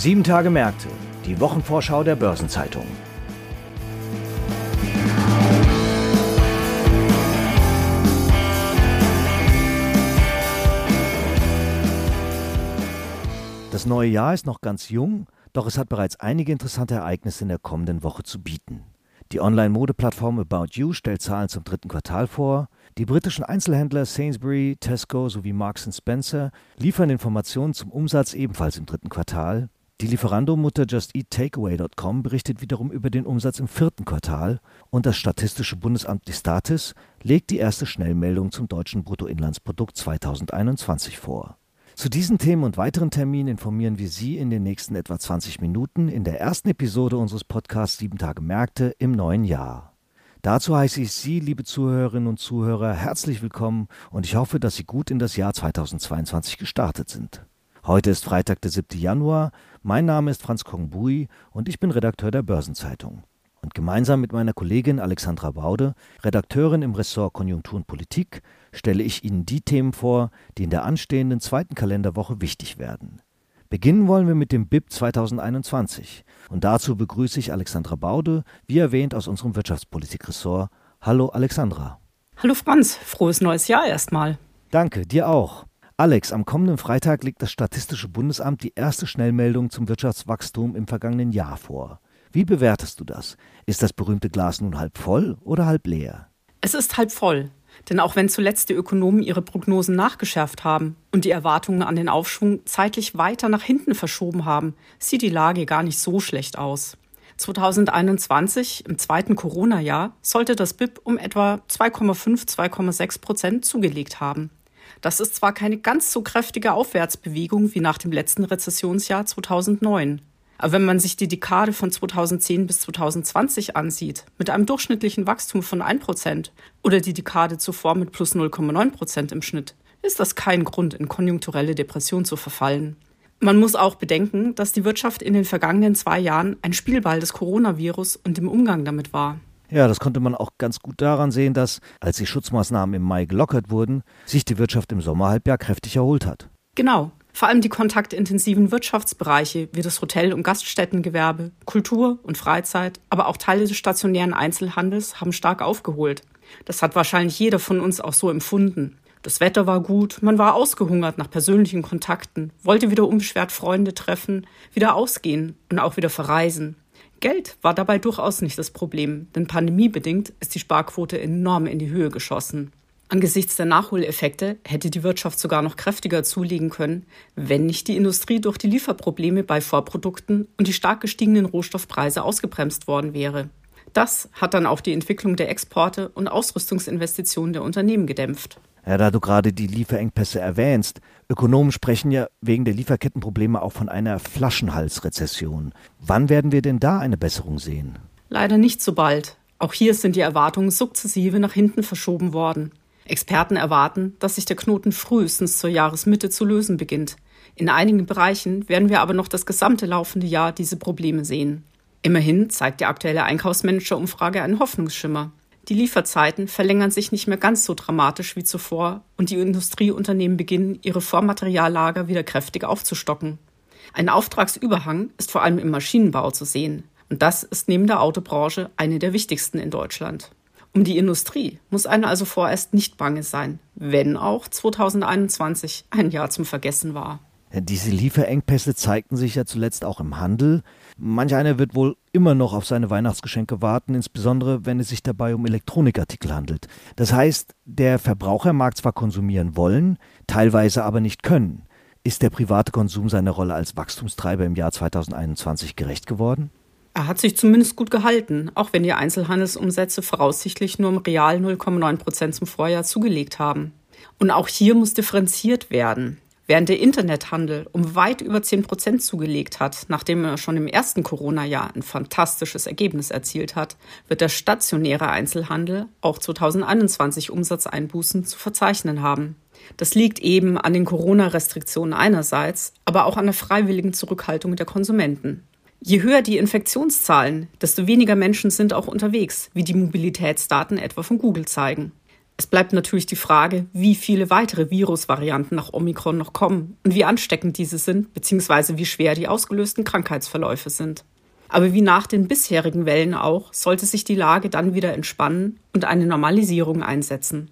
Sieben Tage Märkte, die Wochenvorschau der Börsenzeitung. Das neue Jahr ist noch ganz jung, doch es hat bereits einige interessante Ereignisse in der kommenden Woche zu bieten. Die Online-Modeplattform About You stellt Zahlen zum dritten Quartal vor. Die britischen Einzelhändler Sainsbury, Tesco sowie Marks Spencer liefern Informationen zum Umsatz ebenfalls im dritten Quartal. Die Lieferando-Mutter JustEatTakeaway.com berichtet wiederum über den Umsatz im vierten Quartal und das Statistische Bundesamt die legt die erste Schnellmeldung zum deutschen Bruttoinlandsprodukt 2021 vor. Zu diesen Themen und weiteren Terminen informieren wir Sie in den nächsten etwa 20 Minuten in der ersten Episode unseres Podcasts 7 Tage Märkte im neuen Jahr. Dazu heiße ich Sie, liebe Zuhörerinnen und Zuhörer, herzlich willkommen und ich hoffe, dass Sie gut in das Jahr 2022 gestartet sind. Heute ist Freitag, der 7. Januar. Mein Name ist Franz Kongbui und ich bin Redakteur der Börsenzeitung. Und gemeinsam mit meiner Kollegin Alexandra Baude, Redakteurin im Ressort Konjunktur und Politik, stelle ich Ihnen die Themen vor, die in der anstehenden zweiten Kalenderwoche wichtig werden. Beginnen wollen wir mit dem BIP 2021. Und dazu begrüße ich Alexandra Baude, wie erwähnt aus unserem Wirtschaftspolitik-Ressort. Hallo Alexandra. Hallo Franz, frohes neues Jahr erstmal. Danke, dir auch. Alex, am kommenden Freitag legt das Statistische Bundesamt die erste Schnellmeldung zum Wirtschaftswachstum im vergangenen Jahr vor. Wie bewertest du das? Ist das berühmte Glas nun halb voll oder halb leer? Es ist halb voll. Denn auch wenn zuletzt die Ökonomen ihre Prognosen nachgeschärft haben und die Erwartungen an den Aufschwung zeitlich weiter nach hinten verschoben haben, sieht die Lage gar nicht so schlecht aus. 2021, im zweiten Corona-Jahr, sollte das BIP um etwa 2,5, 2,6 Prozent zugelegt haben. Das ist zwar keine ganz so kräftige Aufwärtsbewegung wie nach dem letzten Rezessionsjahr 2009. Aber wenn man sich die Dekade von 2010 bis 2020 ansieht, mit einem durchschnittlichen Wachstum von 1% oder die Dekade zuvor mit plus 0,9% im Schnitt, ist das kein Grund, in konjunkturelle Depression zu verfallen. Man muss auch bedenken, dass die Wirtschaft in den vergangenen zwei Jahren ein Spielball des Coronavirus und dem Umgang damit war. Ja, das konnte man auch ganz gut daran sehen, dass, als die Schutzmaßnahmen im Mai gelockert wurden, sich die Wirtschaft im Sommerhalbjahr kräftig erholt hat. Genau. Vor allem die kontaktintensiven Wirtschaftsbereiche wie das Hotel- und Gaststättengewerbe, Kultur und Freizeit, aber auch Teile des stationären Einzelhandels haben stark aufgeholt. Das hat wahrscheinlich jeder von uns auch so empfunden. Das Wetter war gut, man war ausgehungert nach persönlichen Kontakten, wollte wieder unbeschwert Freunde treffen, wieder ausgehen und auch wieder verreisen. Geld war dabei durchaus nicht das Problem, denn pandemiebedingt ist die Sparquote enorm in die Höhe geschossen. Angesichts der Nachholeffekte hätte die Wirtschaft sogar noch kräftiger zulegen können, wenn nicht die Industrie durch die Lieferprobleme bei Vorprodukten und die stark gestiegenen Rohstoffpreise ausgebremst worden wäre. Das hat dann auch die Entwicklung der Exporte und Ausrüstungsinvestitionen der Unternehmen gedämpft. Ja, da du gerade die Lieferengpässe erwähnst, Ökonomen sprechen ja wegen der Lieferkettenprobleme auch von einer Flaschenhalsrezession. Wann werden wir denn da eine Besserung sehen? Leider nicht so bald. Auch hier sind die Erwartungen sukzessive nach hinten verschoben worden. Experten erwarten, dass sich der Knoten frühestens zur Jahresmitte zu lösen beginnt. In einigen Bereichen werden wir aber noch das gesamte laufende Jahr diese Probleme sehen. Immerhin zeigt die aktuelle Einkaufsmanager-Umfrage einen Hoffnungsschimmer. Die Lieferzeiten verlängern sich nicht mehr ganz so dramatisch wie zuvor und die Industrieunternehmen beginnen, ihre Vormateriallager wieder kräftig aufzustocken. Ein Auftragsüberhang ist vor allem im Maschinenbau zu sehen. Und das ist neben der Autobranche eine der wichtigsten in Deutschland. Um die Industrie muss einem also vorerst nicht bange sein, wenn auch 2021 ein Jahr zum Vergessen war. Diese Lieferengpässe zeigten sich ja zuletzt auch im Handel. Manch einer wird wohl immer noch auf seine Weihnachtsgeschenke warten, insbesondere wenn es sich dabei um Elektronikartikel handelt. Das heißt, der Verbraucher mag zwar konsumieren wollen, teilweise aber nicht können. Ist der private Konsum seiner Rolle als Wachstumstreiber im Jahr 2021 gerecht geworden? Er hat sich zumindest gut gehalten, auch wenn die Einzelhandelsumsätze voraussichtlich nur im Real 0,9 Prozent zum Vorjahr zugelegt haben. Und auch hier muss differenziert werden. Während der Internethandel um weit über 10 Prozent zugelegt hat, nachdem er schon im ersten Corona-Jahr ein fantastisches Ergebnis erzielt hat, wird der stationäre Einzelhandel auch 2021 Umsatzeinbußen zu verzeichnen haben. Das liegt eben an den Corona-Restriktionen einerseits, aber auch an der freiwilligen Zurückhaltung der Konsumenten. Je höher die Infektionszahlen, desto weniger Menschen sind auch unterwegs, wie die Mobilitätsdaten etwa von Google zeigen. Es bleibt natürlich die Frage, wie viele weitere Virusvarianten nach Omikron noch kommen und wie ansteckend diese sind, beziehungsweise wie schwer die ausgelösten Krankheitsverläufe sind. Aber wie nach den bisherigen Wellen auch, sollte sich die Lage dann wieder entspannen und eine Normalisierung einsetzen.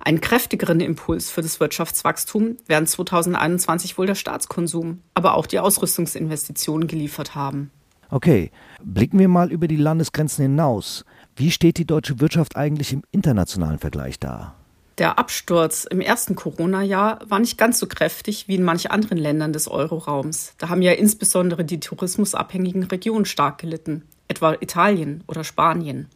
Einen kräftigeren Impuls für das Wirtschaftswachstum werden 2021 wohl der Staatskonsum, aber auch die Ausrüstungsinvestitionen geliefert haben. Okay, blicken wir mal über die Landesgrenzen hinaus. Wie steht die deutsche Wirtschaft eigentlich im internationalen Vergleich da? Der Absturz im ersten Corona-Jahr war nicht ganz so kräftig wie in manch anderen Ländern des Euroraums. Da haben ja insbesondere die tourismusabhängigen Regionen stark gelitten, etwa Italien oder Spanien.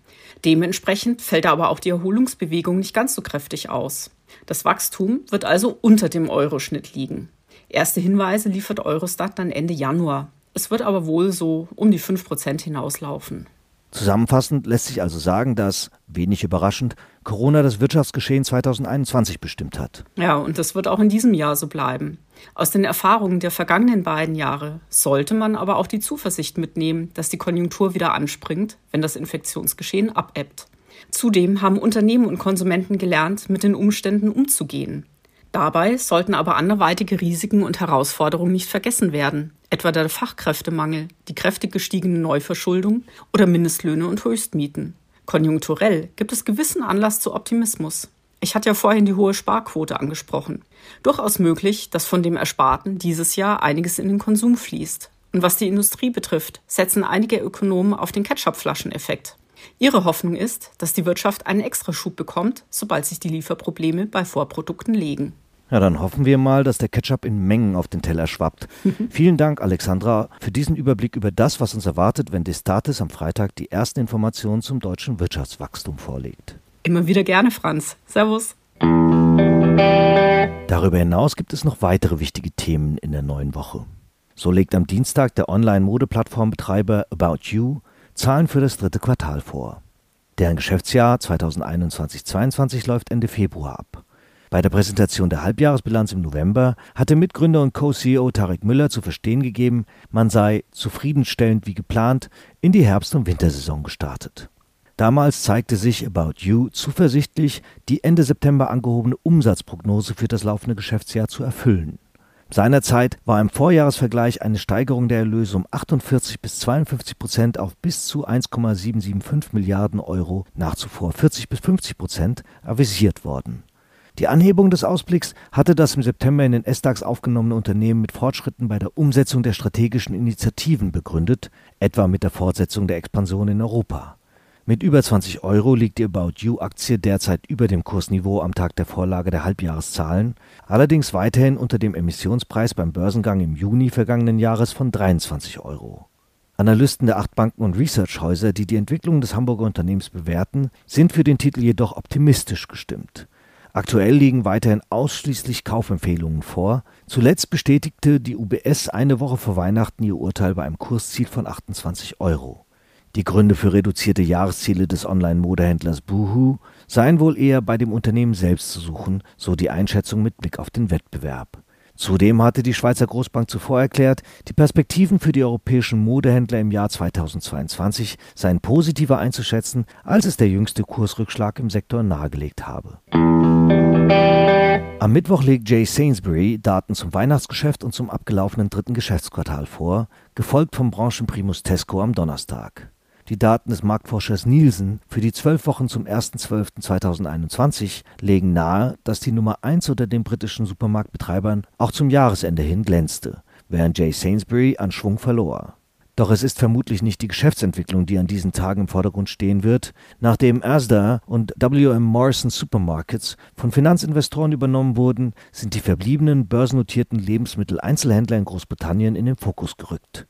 Dementsprechend fällt aber auch die Erholungsbewegung nicht ganz so kräftig aus. Das Wachstum wird also unter dem Euroschnitt liegen. Erste Hinweise liefert Eurostat dann Ende Januar. Es wird aber wohl so um die 5 Prozent hinauslaufen. Zusammenfassend lässt sich also sagen, dass, wenig überraschend, Corona das Wirtschaftsgeschehen 2021 bestimmt hat. Ja, und das wird auch in diesem Jahr so bleiben. Aus den Erfahrungen der vergangenen beiden Jahre sollte man aber auch die Zuversicht mitnehmen, dass die Konjunktur wieder anspringt, wenn das Infektionsgeschehen abebbt. Zudem haben Unternehmen und Konsumenten gelernt, mit den Umständen umzugehen. Dabei sollten aber anderweitige Risiken und Herausforderungen nicht vergessen werden, etwa der Fachkräftemangel, die kräftig gestiegene Neuverschuldung oder Mindestlöhne und Höchstmieten. Konjunkturell gibt es gewissen Anlass zu Optimismus. Ich hatte ja vorhin die hohe Sparquote angesprochen. Durchaus möglich, dass von dem Ersparten dieses Jahr einiges in den Konsum fließt. Und was die Industrie betrifft, setzen einige Ökonomen auf den Ketchup-Flaschen-Effekt. Ihre Hoffnung ist, dass die Wirtschaft einen Extraschub bekommt, sobald sich die Lieferprobleme bei Vorprodukten legen. Ja, dann hoffen wir mal, dass der Ketchup in Mengen auf den Teller schwappt. Vielen Dank, Alexandra, für diesen Überblick über das, was uns erwartet, wenn Destatis am Freitag die ersten Informationen zum deutschen Wirtschaftswachstum vorlegt. Immer wieder gerne, Franz. Servus. Darüber hinaus gibt es noch weitere wichtige Themen in der neuen Woche. So legt am Dienstag der Online-Modeplattformbetreiber About You Zahlen für das dritte Quartal vor. Deren Geschäftsjahr 2021-22 läuft Ende Februar ab. Bei der Präsentation der Halbjahresbilanz im November hatte Mitgründer und Co-CEO Tarek Müller zu verstehen gegeben, man sei zufriedenstellend wie geplant in die Herbst- und Wintersaison gestartet. Damals zeigte sich About You zuversichtlich, die Ende September angehobene Umsatzprognose für das laufende Geschäftsjahr zu erfüllen. Seinerzeit war im Vorjahresvergleich eine Steigerung der Erlöse um 48 bis 52 Prozent auf bis zu 1,775 Milliarden Euro, nach zuvor 40 bis 50 Prozent, avisiert worden. Die Anhebung des Ausblicks hatte das im September in den S-DAX aufgenommene Unternehmen mit Fortschritten bei der Umsetzung der strategischen Initiativen begründet, etwa mit der Fortsetzung der Expansion in Europa. Mit über 20 Euro liegt die About You-Aktie derzeit über dem Kursniveau am Tag der Vorlage der Halbjahreszahlen, allerdings weiterhin unter dem Emissionspreis beim Börsengang im Juni vergangenen Jahres von 23 Euro. Analysten der acht Banken und Researchhäuser, die die Entwicklung des Hamburger Unternehmens bewerten, sind für den Titel jedoch optimistisch gestimmt. Aktuell liegen weiterhin ausschließlich Kaufempfehlungen vor. Zuletzt bestätigte die UBS eine Woche vor Weihnachten ihr Urteil bei einem Kursziel von 28 Euro. Die Gründe für reduzierte Jahresziele des Online-Modehändlers Boohoo seien wohl eher bei dem Unternehmen selbst zu suchen, so die Einschätzung mit Blick auf den Wettbewerb. Zudem hatte die Schweizer Großbank zuvor erklärt, die Perspektiven für die europäischen Modehändler im Jahr 2022 seien positiver einzuschätzen, als es der jüngste Kursrückschlag im Sektor nahegelegt habe. Am Mittwoch legt Jay Sainsbury Daten zum Weihnachtsgeschäft und zum abgelaufenen dritten Geschäftsquartal vor, gefolgt vom Branchenprimus Tesco am Donnerstag. Die Daten des Marktforschers Nielsen für die zwölf Wochen zum 1.12.2021 legen nahe, dass die Nummer 1 unter den britischen Supermarktbetreibern auch zum Jahresende hin glänzte, während Jay Sainsbury an Schwung verlor. Doch es ist vermutlich nicht die Geschäftsentwicklung, die an diesen Tagen im Vordergrund stehen wird. Nachdem Asda und WM Morrison Supermarkets von Finanzinvestoren übernommen wurden, sind die verbliebenen börsennotierten Lebensmitteleinzelhändler in Großbritannien in den Fokus gerückt.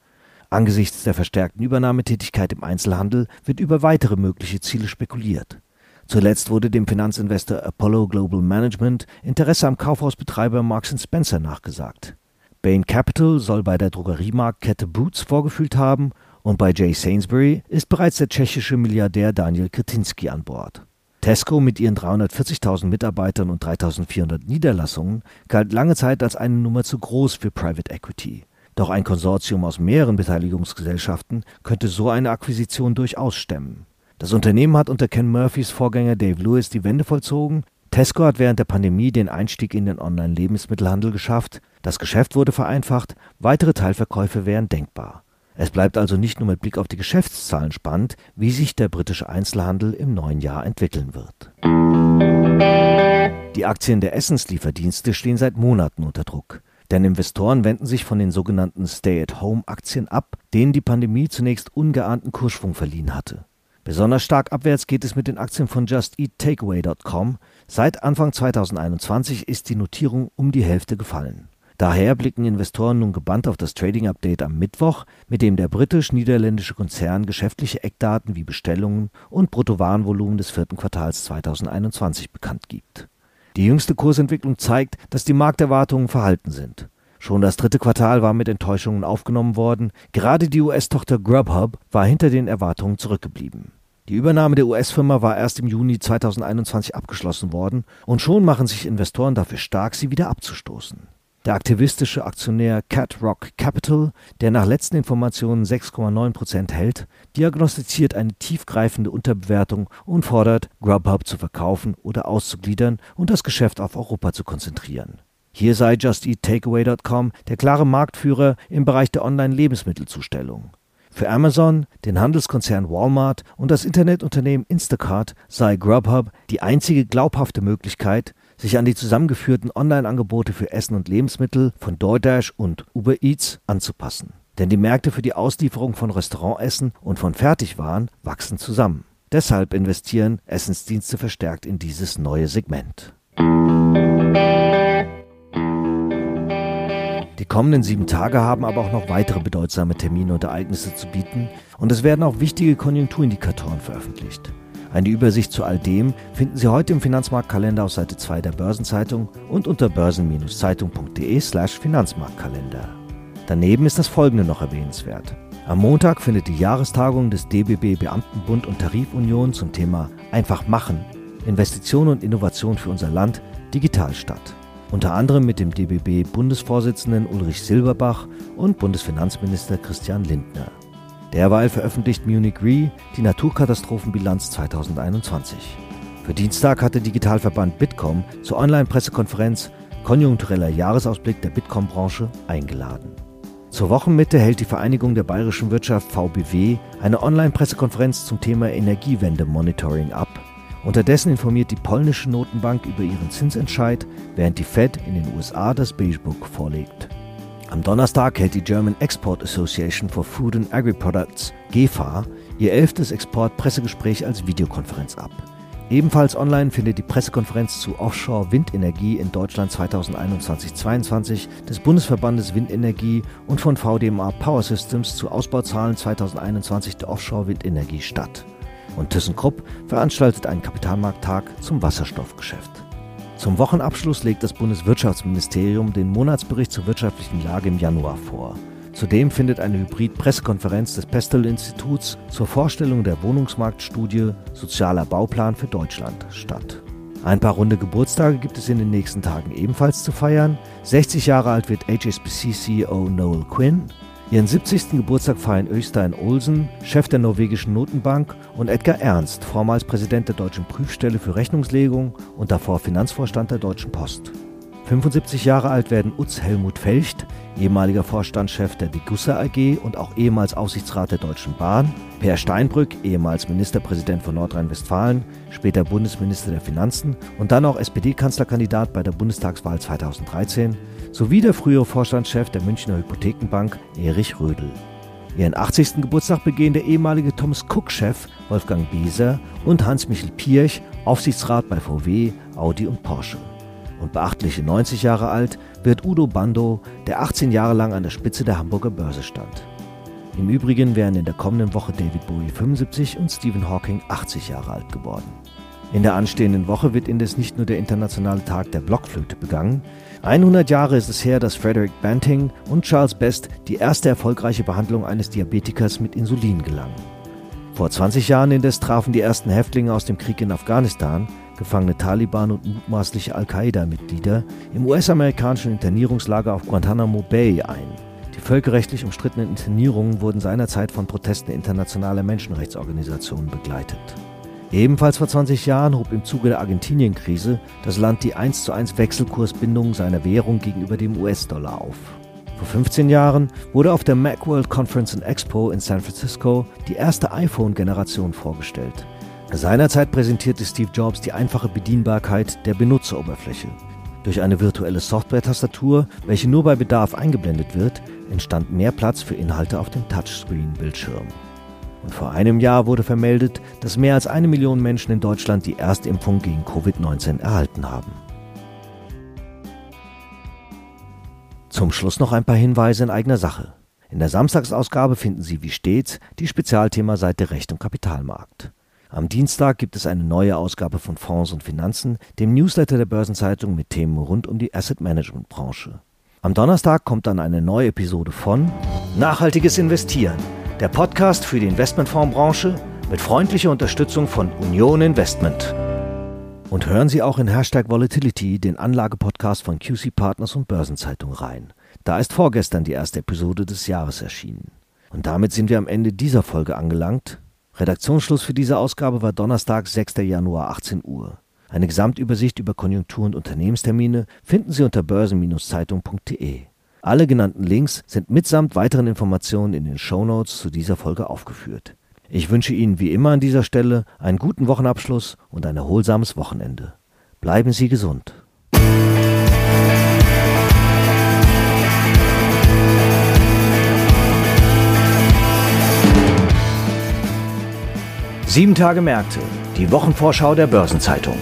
Angesichts der verstärkten Übernahmetätigkeit im Einzelhandel wird über weitere mögliche Ziele spekuliert. Zuletzt wurde dem Finanzinvestor Apollo Global Management Interesse am Kaufhausbetreiber Marks Spencer nachgesagt. Bain Capital soll bei der Drogeriemarktkette Boots vorgefühlt haben und bei Jay Sainsbury ist bereits der tschechische Milliardär Daniel Kretinsky an Bord. Tesco mit ihren 340.000 Mitarbeitern und 3.400 Niederlassungen galt lange Zeit als eine Nummer zu groß für Private Equity. Doch ein Konsortium aus mehreren Beteiligungsgesellschaften könnte so eine Akquisition durchaus stemmen. Das Unternehmen hat unter Ken Murphys Vorgänger Dave Lewis die Wende vollzogen, Tesco hat während der Pandemie den Einstieg in den Online-Lebensmittelhandel geschafft, das Geschäft wurde vereinfacht, weitere Teilverkäufe wären denkbar. Es bleibt also nicht nur mit Blick auf die Geschäftszahlen spannend, wie sich der britische Einzelhandel im neuen Jahr entwickeln wird. Die Aktien der Essenslieferdienste stehen seit Monaten unter Druck. Denn Investoren wenden sich von den sogenannten Stay-at-Home-Aktien ab, denen die Pandemie zunächst ungeahnten Kursschwung verliehen hatte. Besonders stark abwärts geht es mit den Aktien von Just Eat Takeaway.com. Seit Anfang 2021 ist die Notierung um die Hälfte gefallen. Daher blicken Investoren nun gebannt auf das Trading Update am Mittwoch, mit dem der britisch-niederländische Konzern geschäftliche Eckdaten wie Bestellungen und Bruttowarenvolumen des vierten Quartals 2021 bekannt gibt. Die jüngste Kursentwicklung zeigt, dass die Markterwartungen verhalten sind. Schon das dritte Quartal war mit Enttäuschungen aufgenommen worden. Gerade die US-Tochter Grubhub war hinter den Erwartungen zurückgeblieben. Die Übernahme der US-Firma war erst im Juni 2021 abgeschlossen worden und schon machen sich Investoren dafür stark, sie wieder abzustoßen. Der aktivistische Aktionär Cat Rock Capital, der nach letzten Informationen 6,9 Prozent hält, diagnostiziert eine tiefgreifende Unterbewertung und fordert, Grubhub zu verkaufen oder auszugliedern und das Geschäft auf Europa zu konzentrieren. Hier sei Just Eat Takeaway.com der klare Marktführer im Bereich der Online-Lebensmittelzustellung. Für Amazon, den Handelskonzern Walmart und das Internetunternehmen Instacart sei Grubhub die einzige glaubhafte Möglichkeit, sich an die zusammengeführten Online-Angebote für Essen und Lebensmittel von DoorDash und Uber Eats anzupassen. Denn die Märkte für die Auslieferung von Restaurantessen und von Fertigwaren wachsen zusammen. Deshalb investieren Essensdienste verstärkt in dieses neue Segment. Die kommenden sieben Tage haben aber auch noch weitere bedeutsame Termine und Ereignisse zu bieten und es werden auch wichtige Konjunkturindikatoren veröffentlicht. Eine Übersicht zu all dem finden Sie heute im Finanzmarktkalender auf Seite 2 der Börsenzeitung und unter börsen-zeitung.de/slash Finanzmarktkalender. Daneben ist das folgende noch erwähnenswert. Am Montag findet die Jahrestagung des DBB Beamtenbund und Tarifunion zum Thema Einfach machen, Investition und Innovation für unser Land digital statt. Unter anderem mit dem DBB Bundesvorsitzenden Ulrich Silberbach und Bundesfinanzminister Christian Lindner. Derweil veröffentlicht Munich Re die Naturkatastrophenbilanz 2021. Für Dienstag hatte Digitalverband Bitkom zur Online-Pressekonferenz Konjunktureller Jahresausblick der Bitkom-Branche eingeladen. Zur Wochenmitte hält die Vereinigung der bayerischen Wirtschaft VBW eine Online-Pressekonferenz zum Thema Energiewende-Monitoring ab. Unterdessen informiert die polnische Notenbank über ihren Zinsentscheid, während die Fed in den USA das Beige Book vorlegt. Am Donnerstag hält die German Export Association for Food and Agri-Products, GEFA, ihr elftes Export-Pressegespräch als Videokonferenz ab. Ebenfalls online findet die Pressekonferenz zu Offshore-Windenergie in Deutschland 2021-22 des Bundesverbandes Windenergie und von VDMA Power Systems zu Ausbauzahlen 2021 der Offshore-Windenergie statt. Und ThyssenKrupp veranstaltet einen Kapitalmarkttag zum Wasserstoffgeschäft. Zum Wochenabschluss legt das Bundeswirtschaftsministerium den Monatsbericht zur wirtschaftlichen Lage im Januar vor. Zudem findet eine Hybrid-Pressekonferenz des Pestel-Instituts zur Vorstellung der Wohnungsmarktstudie Sozialer Bauplan für Deutschland statt. Ein paar runde Geburtstage gibt es in den nächsten Tagen ebenfalls zu feiern. 60 Jahre alt wird HSBC-CEO Noel Quinn, Ihren 70. Geburtstag feiern Øystein Olsen, Chef der norwegischen Notenbank, und Edgar Ernst, vormals Präsident der Deutschen Prüfstelle für Rechnungslegung und davor Finanzvorstand der Deutschen Post. 75 Jahre alt werden Utz Helmut Felcht, ehemaliger Vorstandschef der Degussa AG und auch ehemals Aufsichtsrat der Deutschen Bahn, Per Steinbrück, ehemals Ministerpräsident von Nordrhein-Westfalen, später Bundesminister der Finanzen und dann auch SPD-Kanzlerkandidat bei der Bundestagswahl 2013, sowie der frühere Vorstandschef der Münchner Hypothekenbank Erich Rödel. Ihren 80. Geburtstag begehen der ehemalige Thomas Cook-Chef Wolfgang Beser und Hans-Michel Pirch, Aufsichtsrat bei VW, Audi und Porsche. Und beachtliche 90 Jahre alt wird Udo Bando, der 18 Jahre lang an der Spitze der Hamburger Börse stand. Im Übrigen wären in der kommenden Woche David Bowie 75 und Stephen Hawking 80 Jahre alt geworden. In der anstehenden Woche wird indes nicht nur der internationale Tag der Blockflöte begangen, 100 Jahre ist es her, dass Frederick Banting und Charles Best die erste erfolgreiche Behandlung eines Diabetikers mit Insulin gelangen. Vor 20 Jahren indes trafen die ersten Häftlinge aus dem Krieg in Afghanistan, gefangene Taliban und mutmaßliche Al-Qaida-Mitglieder, im US-amerikanischen Internierungslager auf Guantanamo Bay ein. Die völkerrechtlich umstrittenen Internierungen wurden seinerzeit von Protesten internationaler Menschenrechtsorganisationen begleitet. Ebenfalls vor 20 Jahren hob im Zuge der Argentinien-Krise das Land die 1 zu 1 Wechselkursbindung seiner Währung gegenüber dem US-Dollar auf. Vor 15 Jahren wurde auf der Macworld Conference and Expo in San Francisco die erste iPhone-Generation vorgestellt. Seinerzeit präsentierte Steve Jobs die einfache Bedienbarkeit der Benutzeroberfläche. Durch eine virtuelle Software-Tastatur, welche nur bei Bedarf eingeblendet wird, entstand mehr Platz für Inhalte auf dem Touchscreen-Bildschirm. Und vor einem Jahr wurde vermeldet, dass mehr als eine Million Menschen in Deutschland die Erstimpfung gegen Covid-19 erhalten haben. Zum Schluss noch ein paar Hinweise in eigener Sache. In der Samstagsausgabe finden Sie wie stets die Spezialthema-Seite Recht und Kapitalmarkt. Am Dienstag gibt es eine neue Ausgabe von Fonds und Finanzen, dem Newsletter der Börsenzeitung mit Themen rund um die Asset Management Branche. Am Donnerstag kommt dann eine neue Episode von Nachhaltiges Investieren der Podcast für die Investmentfondsbranche mit freundlicher Unterstützung von Union Investment. Und hören Sie auch in Hashtag Volatility den Anlagepodcast von QC Partners und Börsenzeitung rein. Da ist vorgestern die erste Episode des Jahres erschienen. Und damit sind wir am Ende dieser Folge angelangt. Redaktionsschluss für diese Ausgabe war Donnerstag, 6. Januar, 18 Uhr. Eine Gesamtübersicht über Konjunktur- und Unternehmenstermine finden Sie unter börsen-zeitung.de. Alle genannten Links sind mitsamt weiteren Informationen in den Shownotes zu dieser Folge aufgeführt. Ich wünsche Ihnen wie immer an dieser Stelle einen guten Wochenabschluss und ein erholsames Wochenende. Bleiben Sie gesund. Sieben Tage Märkte, die Wochenvorschau der Börsenzeitung.